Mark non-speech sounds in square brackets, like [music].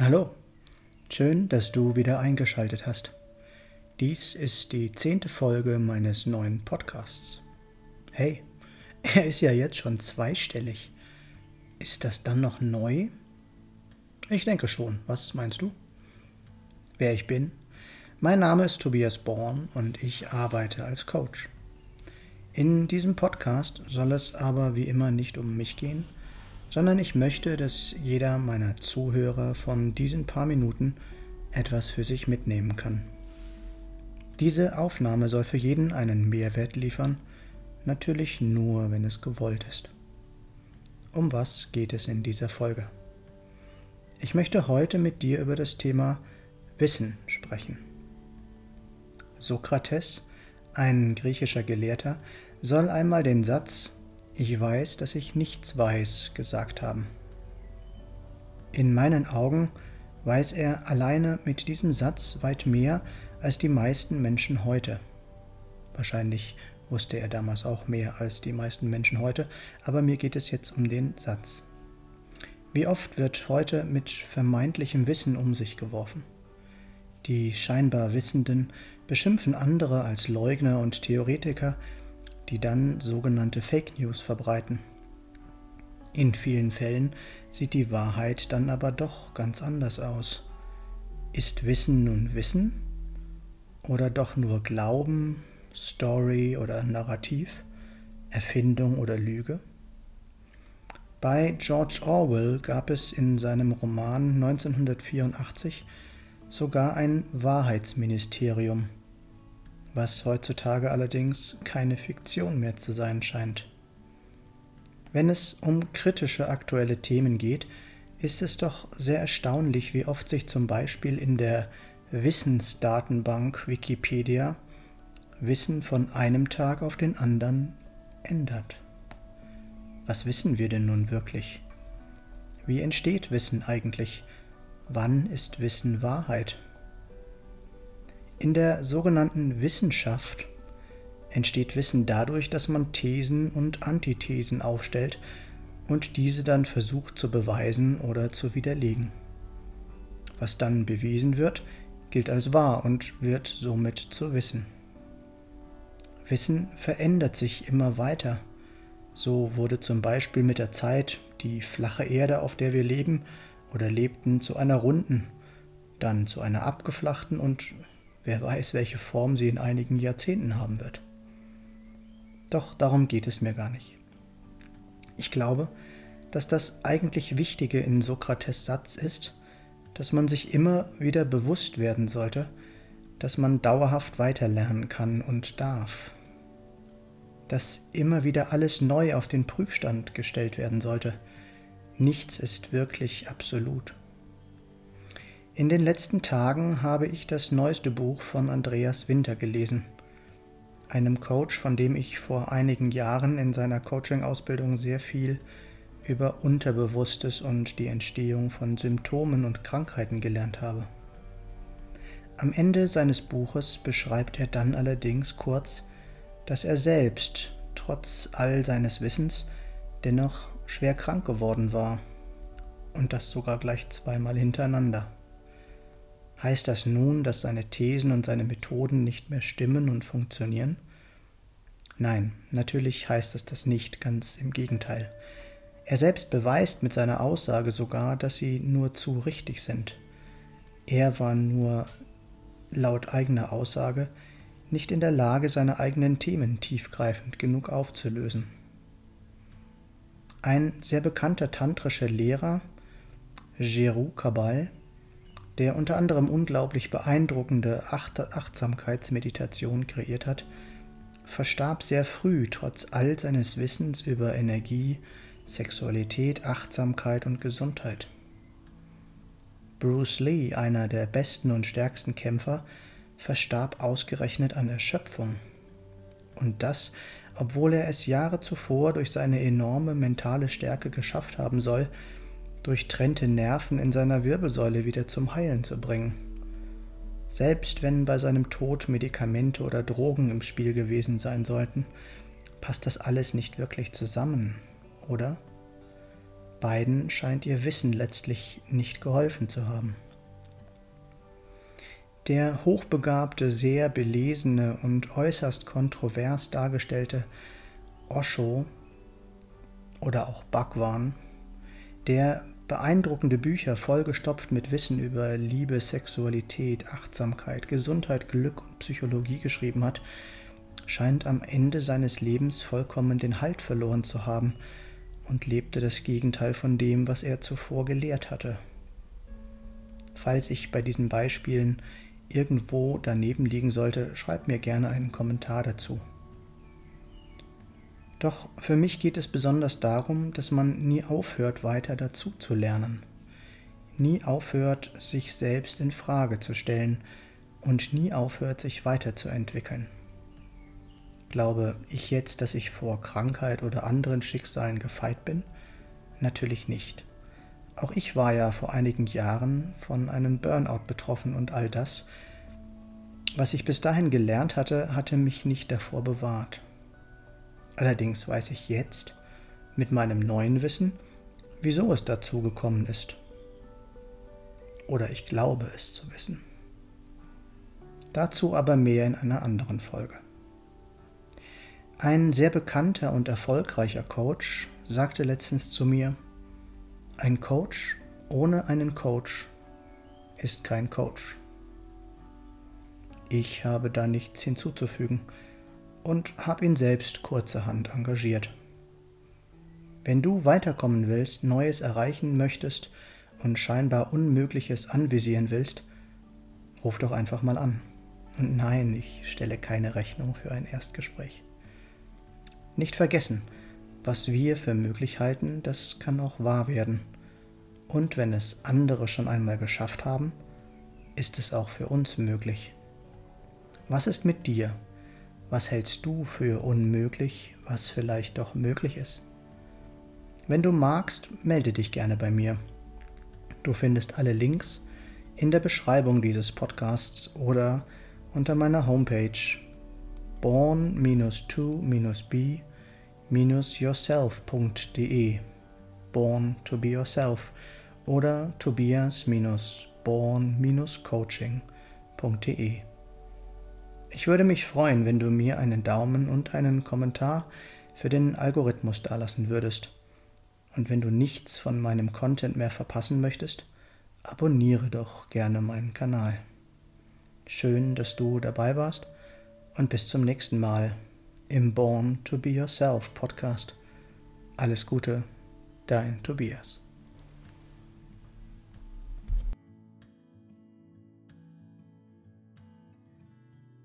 Hallo, schön, dass du wieder eingeschaltet hast. Dies ist die zehnte Folge meines neuen Podcasts. Hey, [laughs] er ist ja jetzt schon zweistellig. Ist das dann noch neu? Ich denke schon. Was meinst du? Wer ich bin? Mein Name ist Tobias Born und ich arbeite als Coach. In diesem Podcast soll es aber wie immer nicht um mich gehen, sondern ich möchte, dass jeder meiner Zuhörer von diesen paar Minuten etwas für sich mitnehmen kann. Diese Aufnahme soll für jeden einen Mehrwert liefern, natürlich nur, wenn es gewollt ist. Um was geht es in dieser Folge? Ich möchte heute mit dir über das Thema Wissen sprechen. Sokrates, ein griechischer Gelehrter, soll einmal den Satz ich weiß, dass ich nichts weiß, gesagt haben. In meinen Augen weiß er alleine mit diesem Satz weit mehr als die meisten Menschen heute. Wahrscheinlich wusste er damals auch mehr als die meisten Menschen heute, aber mir geht es jetzt um den Satz. Wie oft wird heute mit vermeintlichem Wissen um sich geworfen? Die scheinbar Wissenden beschimpfen andere als Leugner und Theoretiker, die dann sogenannte Fake News verbreiten. In vielen Fällen sieht die Wahrheit dann aber doch ganz anders aus. Ist Wissen nun Wissen? Oder doch nur Glauben, Story oder Narrativ, Erfindung oder Lüge? Bei George Orwell gab es in seinem Roman 1984 sogar ein Wahrheitsministerium, was heutzutage allerdings keine Fiktion mehr zu sein scheint. Wenn es um kritische aktuelle Themen geht, ist es doch sehr erstaunlich, wie oft sich zum Beispiel in der Wissensdatenbank Wikipedia Wissen von einem Tag auf den anderen ändert. Was wissen wir denn nun wirklich? Wie entsteht Wissen eigentlich? Wann ist Wissen Wahrheit? In der sogenannten Wissenschaft entsteht Wissen dadurch, dass man Thesen und Antithesen aufstellt und diese dann versucht zu beweisen oder zu widerlegen. Was dann bewiesen wird, gilt als wahr und wird somit zu Wissen. Wissen verändert sich immer weiter. So wurde zum Beispiel mit der Zeit die flache Erde, auf der wir leben oder lebten, zu einer runden, dann zu einer abgeflachten und Wer weiß, welche Form sie in einigen Jahrzehnten haben wird. Doch darum geht es mir gar nicht. Ich glaube, dass das eigentlich Wichtige in Sokrates Satz ist, dass man sich immer wieder bewusst werden sollte, dass man dauerhaft weiterlernen kann und darf. Dass immer wieder alles neu auf den Prüfstand gestellt werden sollte. Nichts ist wirklich absolut. In den letzten Tagen habe ich das neueste Buch von Andreas Winter gelesen, einem Coach, von dem ich vor einigen Jahren in seiner Coaching-Ausbildung sehr viel über Unterbewusstes und die Entstehung von Symptomen und Krankheiten gelernt habe. Am Ende seines Buches beschreibt er dann allerdings kurz, dass er selbst, trotz all seines Wissens, dennoch schwer krank geworden war, und das sogar gleich zweimal hintereinander. Heißt das nun, dass seine Thesen und seine Methoden nicht mehr stimmen und funktionieren? Nein, natürlich heißt es das nicht, ganz im Gegenteil. Er selbst beweist mit seiner Aussage sogar, dass sie nur zu richtig sind. Er war nur laut eigener Aussage nicht in der Lage, seine eigenen Themen tiefgreifend genug aufzulösen. Ein sehr bekannter tantrischer Lehrer, Jeru Kabal, der unter anderem unglaublich beeindruckende Acht Achtsamkeitsmeditation kreiert hat, verstarb sehr früh trotz all seines Wissens über Energie, Sexualität, Achtsamkeit und Gesundheit. Bruce Lee, einer der besten und stärksten Kämpfer, verstarb ausgerechnet an Erschöpfung. Und das, obwohl er es Jahre zuvor durch seine enorme mentale Stärke geschafft haben soll, durchtrennte Nerven in seiner Wirbelsäule wieder zum Heilen zu bringen. Selbst wenn bei seinem Tod Medikamente oder Drogen im Spiel gewesen sein sollten, passt das alles nicht wirklich zusammen, oder? beiden scheint ihr Wissen letztlich nicht geholfen zu haben. Der hochbegabte, sehr belesene und äußerst kontrovers dargestellte Osho oder auch Bhagwan, der beeindruckende Bücher vollgestopft mit Wissen über Liebe, Sexualität, Achtsamkeit, Gesundheit, Glück und Psychologie geschrieben hat, scheint am Ende seines Lebens vollkommen den Halt verloren zu haben und lebte das Gegenteil von dem, was er zuvor gelehrt hatte. Falls ich bei diesen Beispielen irgendwo daneben liegen sollte, schreib mir gerne einen Kommentar dazu. Doch für mich geht es besonders darum, dass man nie aufhört, weiter dazu zu lernen, nie aufhört, sich selbst in Frage zu stellen und nie aufhört, sich weiterzuentwickeln. Glaube ich jetzt, dass ich vor Krankheit oder anderen Schicksalen gefeit bin? Natürlich nicht. Auch ich war ja vor einigen Jahren von einem Burnout betroffen und all das, was ich bis dahin gelernt hatte, hatte mich nicht davor bewahrt. Allerdings weiß ich jetzt, mit meinem neuen Wissen, wieso es dazu gekommen ist. Oder ich glaube es zu wissen. Dazu aber mehr in einer anderen Folge. Ein sehr bekannter und erfolgreicher Coach sagte letztens zu mir, ein Coach ohne einen Coach ist kein Coach. Ich habe da nichts hinzuzufügen und habe ihn selbst kurzerhand engagiert. Wenn du weiterkommen willst, Neues erreichen möchtest und scheinbar Unmögliches anvisieren willst, ruf doch einfach mal an. Und nein, ich stelle keine Rechnung für ein Erstgespräch. Nicht vergessen, was wir für möglich halten, das kann auch wahr werden. Und wenn es andere schon einmal geschafft haben, ist es auch für uns möglich. Was ist mit dir? Was hältst du für unmöglich, was vielleicht doch möglich ist? Wenn du magst, melde dich gerne bei mir. Du findest alle Links in der Beschreibung dieses Podcasts oder unter meiner Homepage born-to-b-yourself.de Born to be yourself oder tobias-born-coaching.de ich würde mich freuen, wenn du mir einen Daumen und einen Kommentar für den Algorithmus dalassen würdest. Und wenn du nichts von meinem Content mehr verpassen möchtest, abonniere doch gerne meinen Kanal. Schön, dass du dabei warst und bis zum nächsten Mal im Born to Be Yourself Podcast. Alles Gute, dein Tobias.